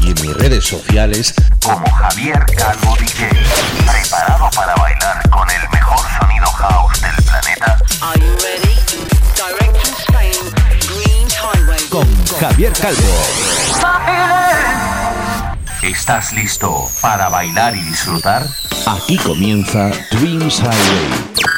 y en mis redes sociales como Javier Calvo DJ. ¿Preparado para bailar con el mejor sonido house del planeta? Are you ready? Direct from Spain, Dreams Highway. Con Javier Calvo. ¿Estás listo para bailar y disfrutar? aquí comienza Dreams Highway.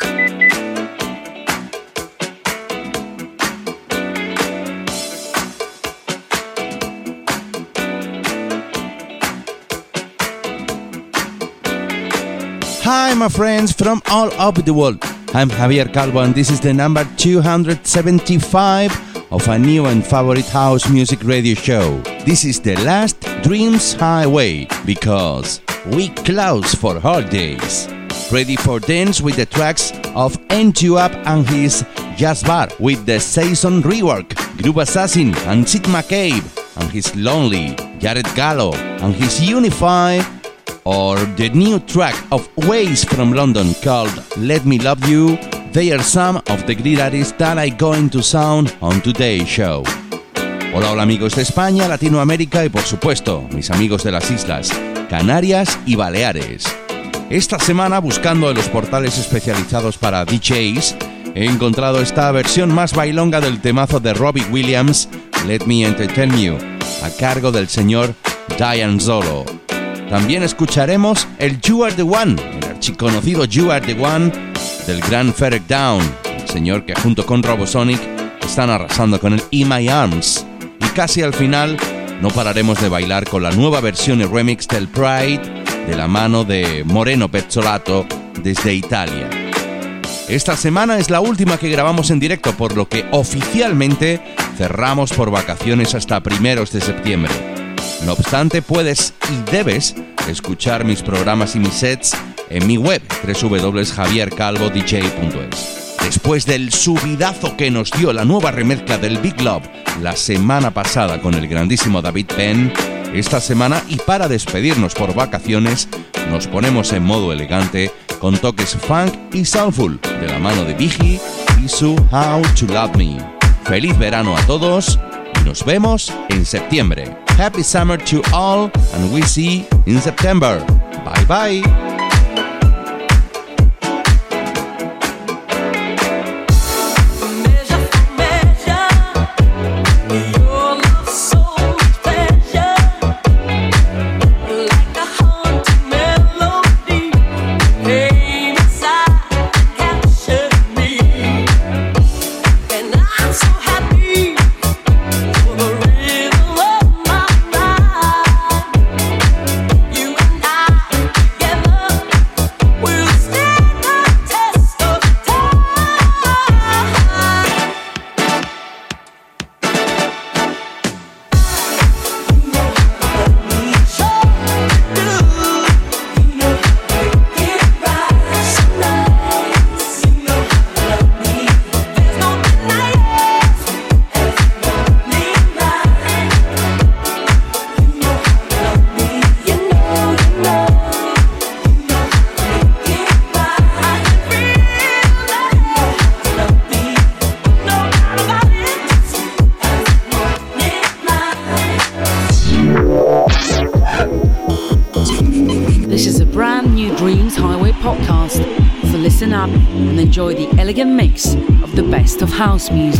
Hi, my friends from all over the world. I'm Javier Calvo, and this is the number 275 of a new and favorite house music radio show. This is the last Dreams Highway because we close for holidays. Ready for dance with the tracks of N2 Up and his Jazz Bar with the Season rework, Groove Assassin and Sid McCabe and his Lonely, Jared Gallo and his Unify or the new track of Ways from London called Let Me Love You, they are some of the great artists that I going to sound on today's show. Hola, hola amigos de España, Latinoamérica y por supuesto mis amigos de las islas, Canarias y Baleares. Esta semana buscando en los portales especializados para DJs, he encontrado esta versión más bailonga del temazo de Robbie Williams, Let Me Entertain You, a cargo del señor Diane Zolo. También escucharemos el You Are the One, el archiconocido You Are the One del gran Ferric Down, el señor que junto con Robosonic están arrasando con el In My Arms. Y casi al final no pararemos de bailar con la nueva versión y remix del Pride de la mano de Moreno Pezzolato desde Italia. Esta semana es la última que grabamos en directo, por lo que oficialmente cerramos por vacaciones hasta primeros de septiembre. No obstante, puedes y debes escuchar mis programas y mis sets en mi web www.javiercalvodj.es. Después del subidazo que nos dio la nueva remezcla del Big Love la semana pasada con el grandísimo David Penn, esta semana y para despedirnos por vacaciones nos ponemos en modo elegante con toques funk y soulful de la mano de Biggie y su How to Love Me. Feliz verano a todos y nos vemos en septiembre. Happy summer to all and we see in September. Bye bye. House music.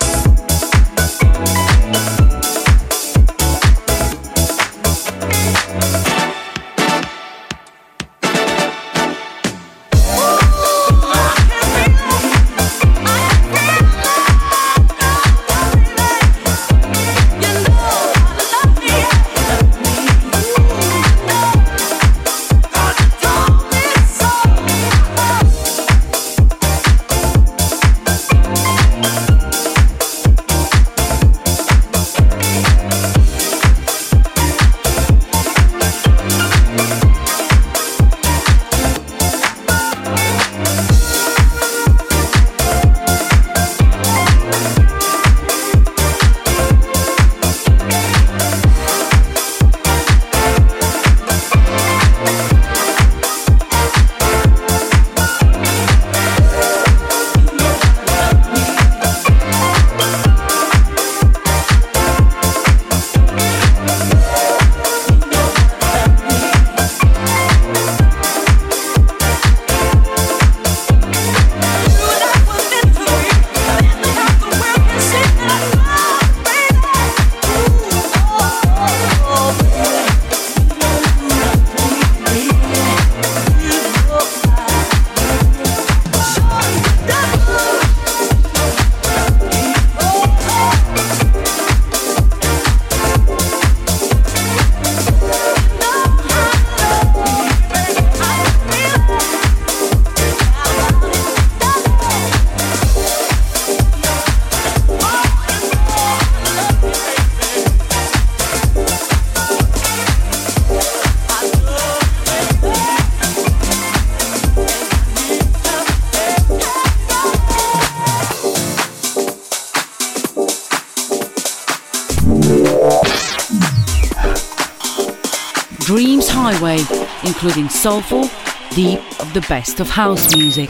Including soulful, deep of the best of house music.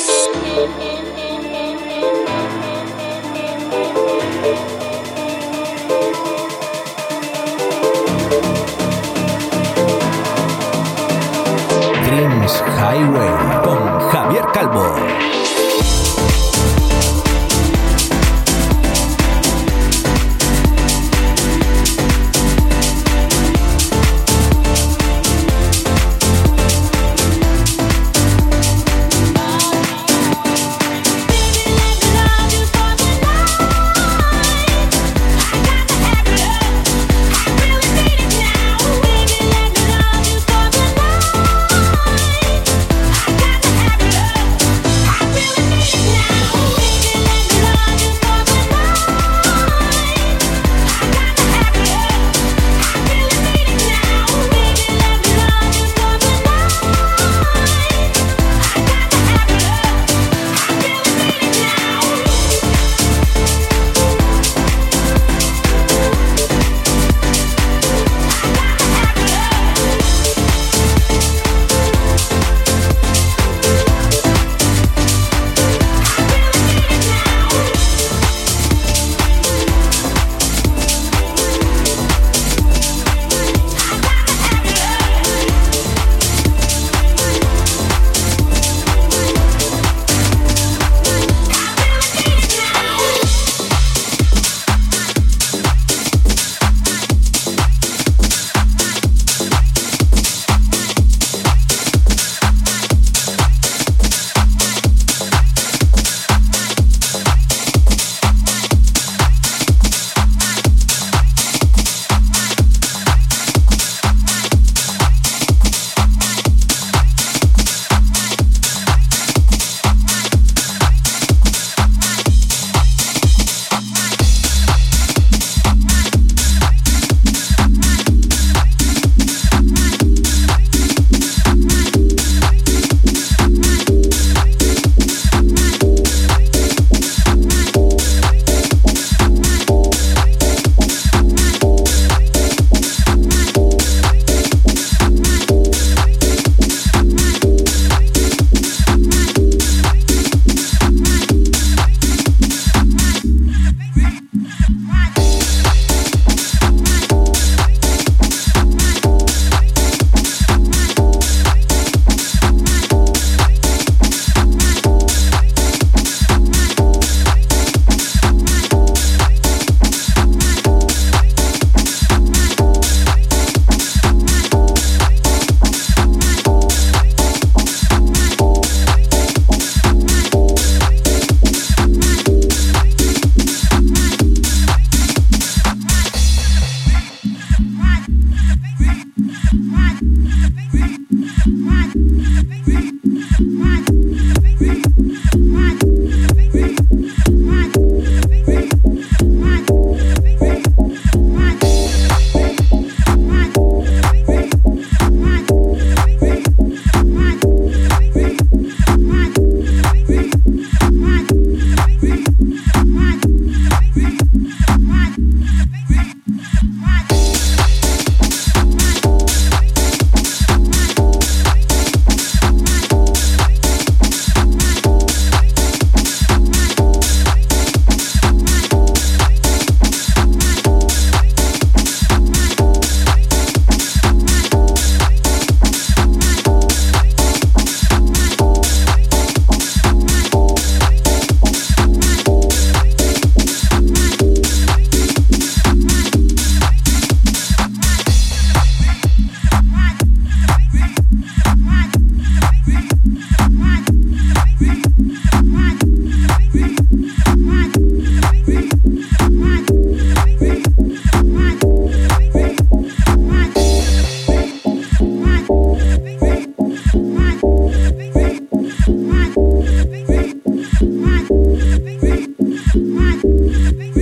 Thank you.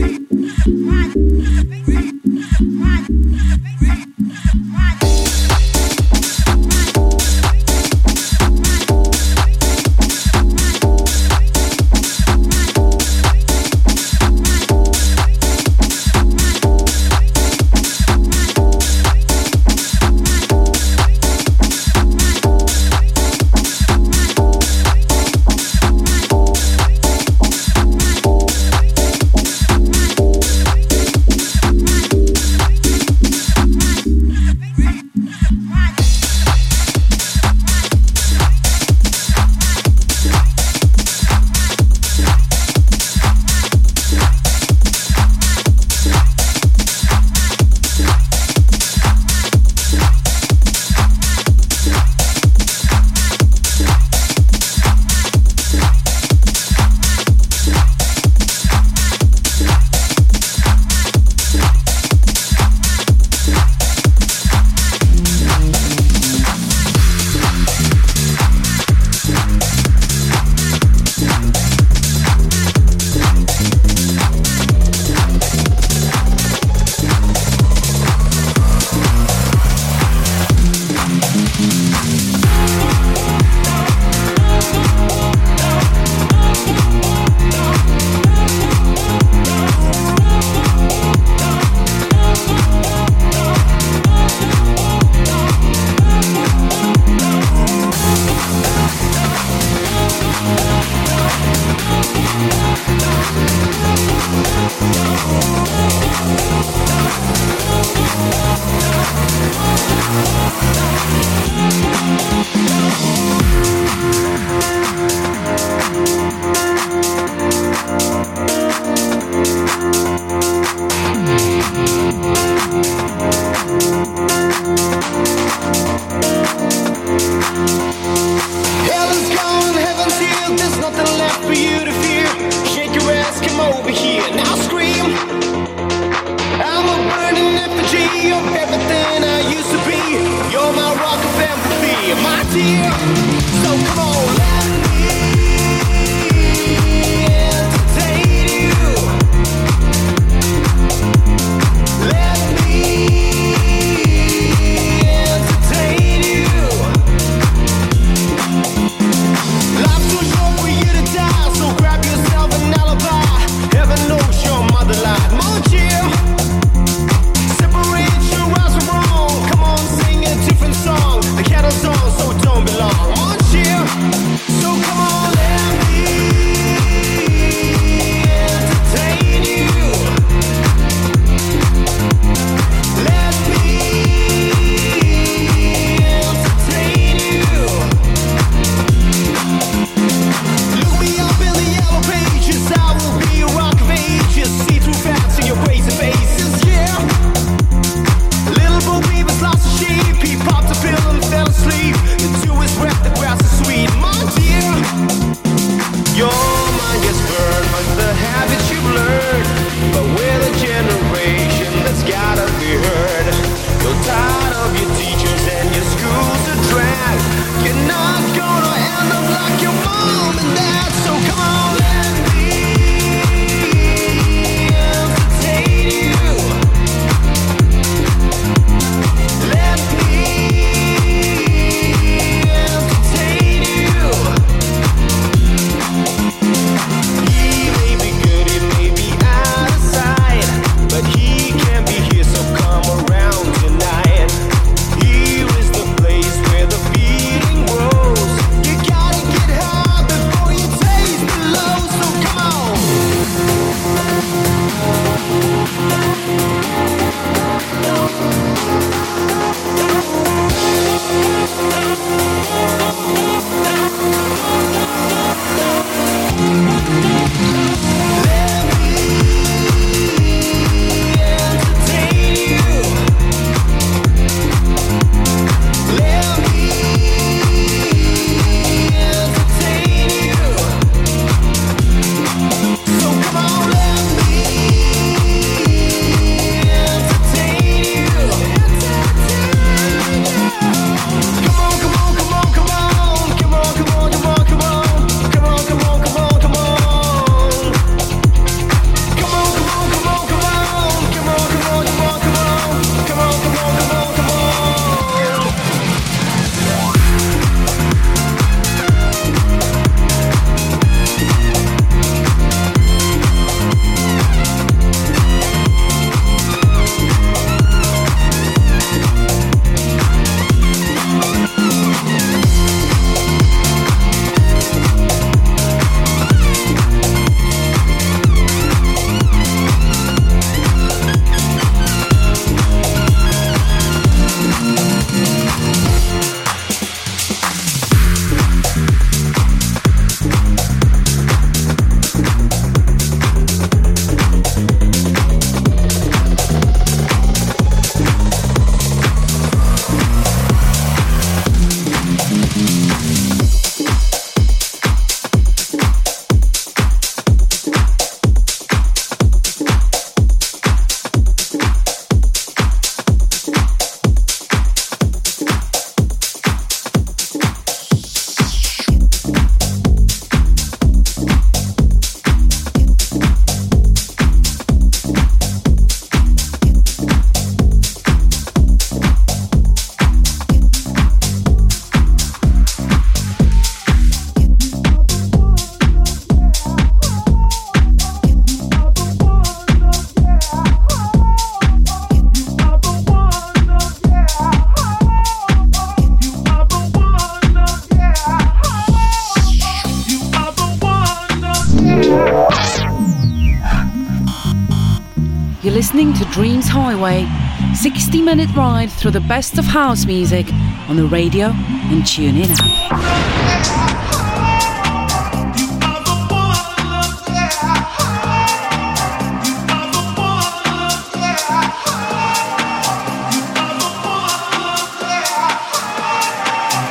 Minute ride through the best of house music on the radio and tune in app.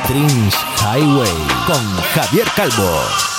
Dreams Highway con Javier Calvo.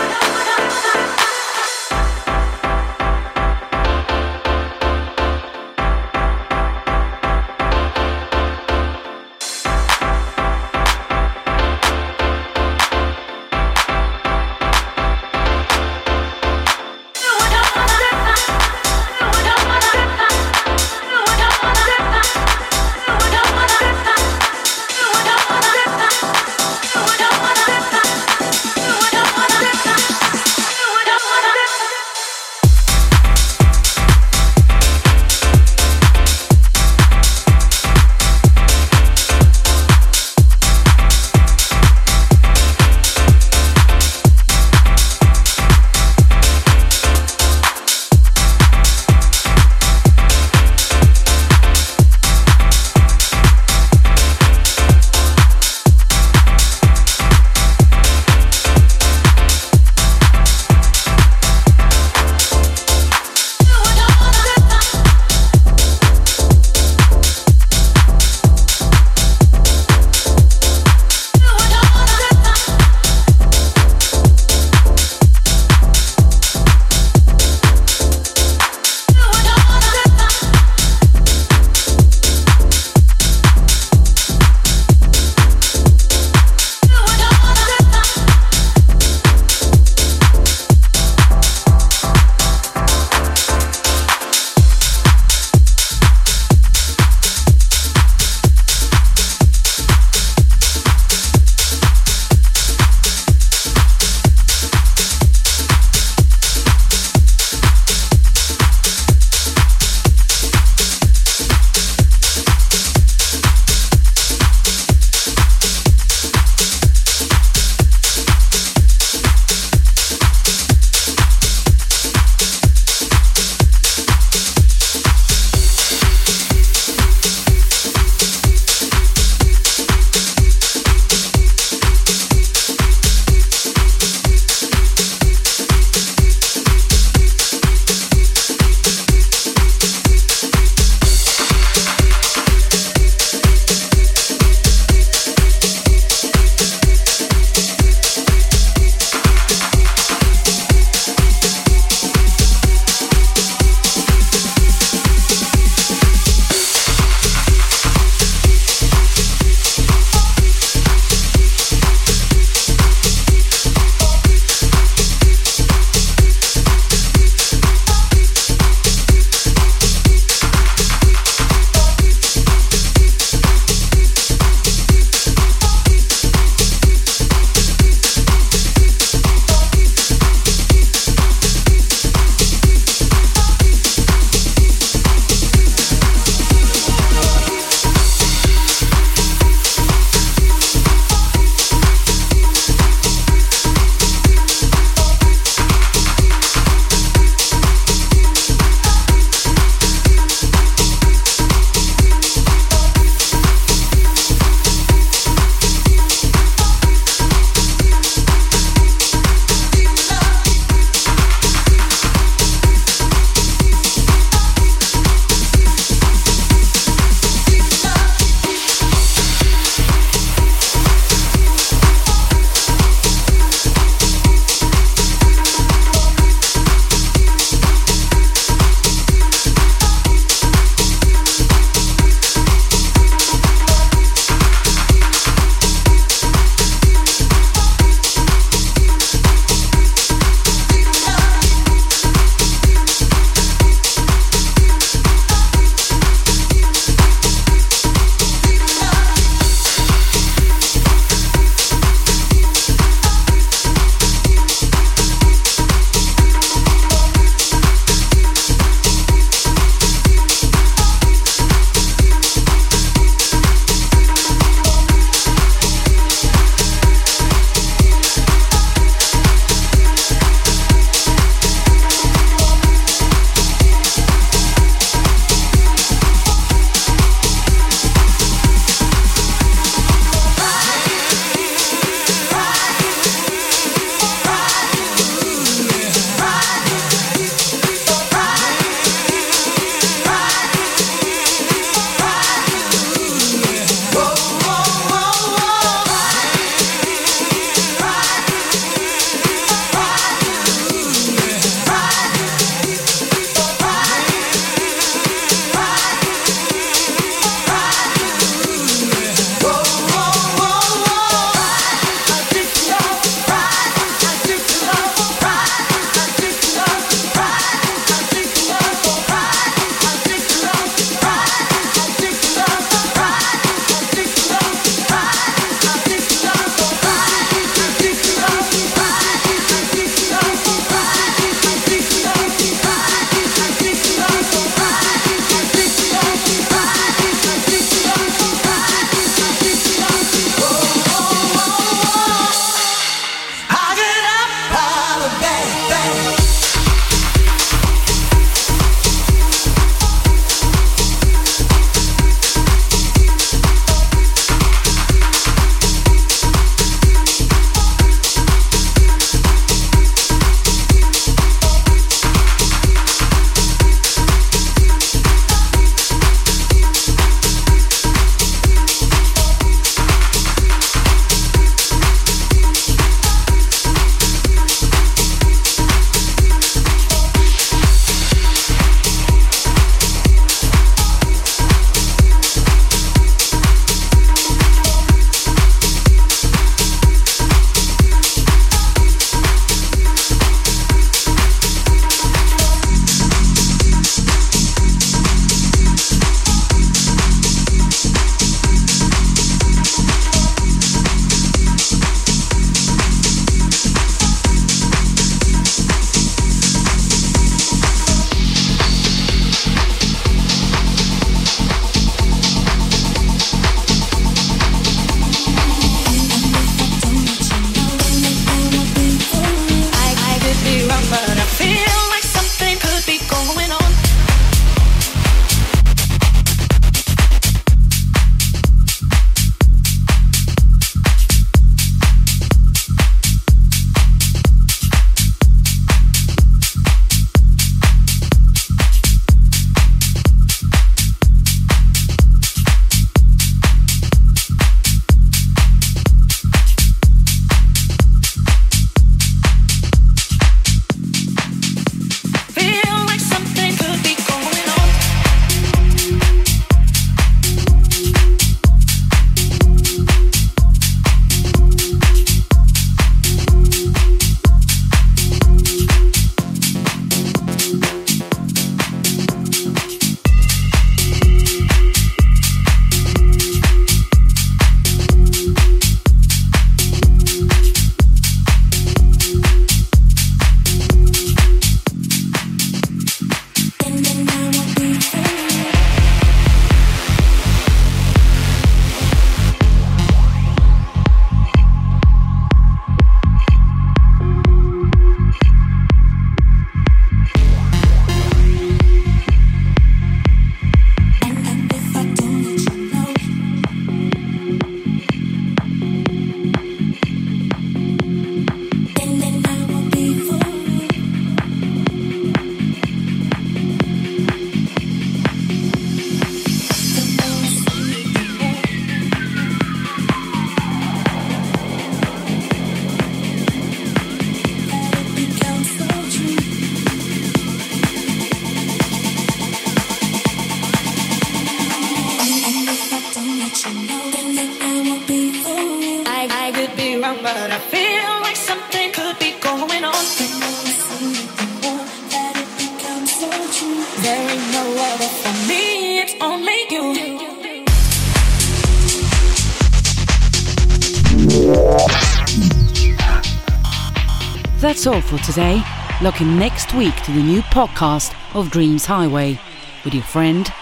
Looking next week to the new podcast of Dreams Highway with your friend.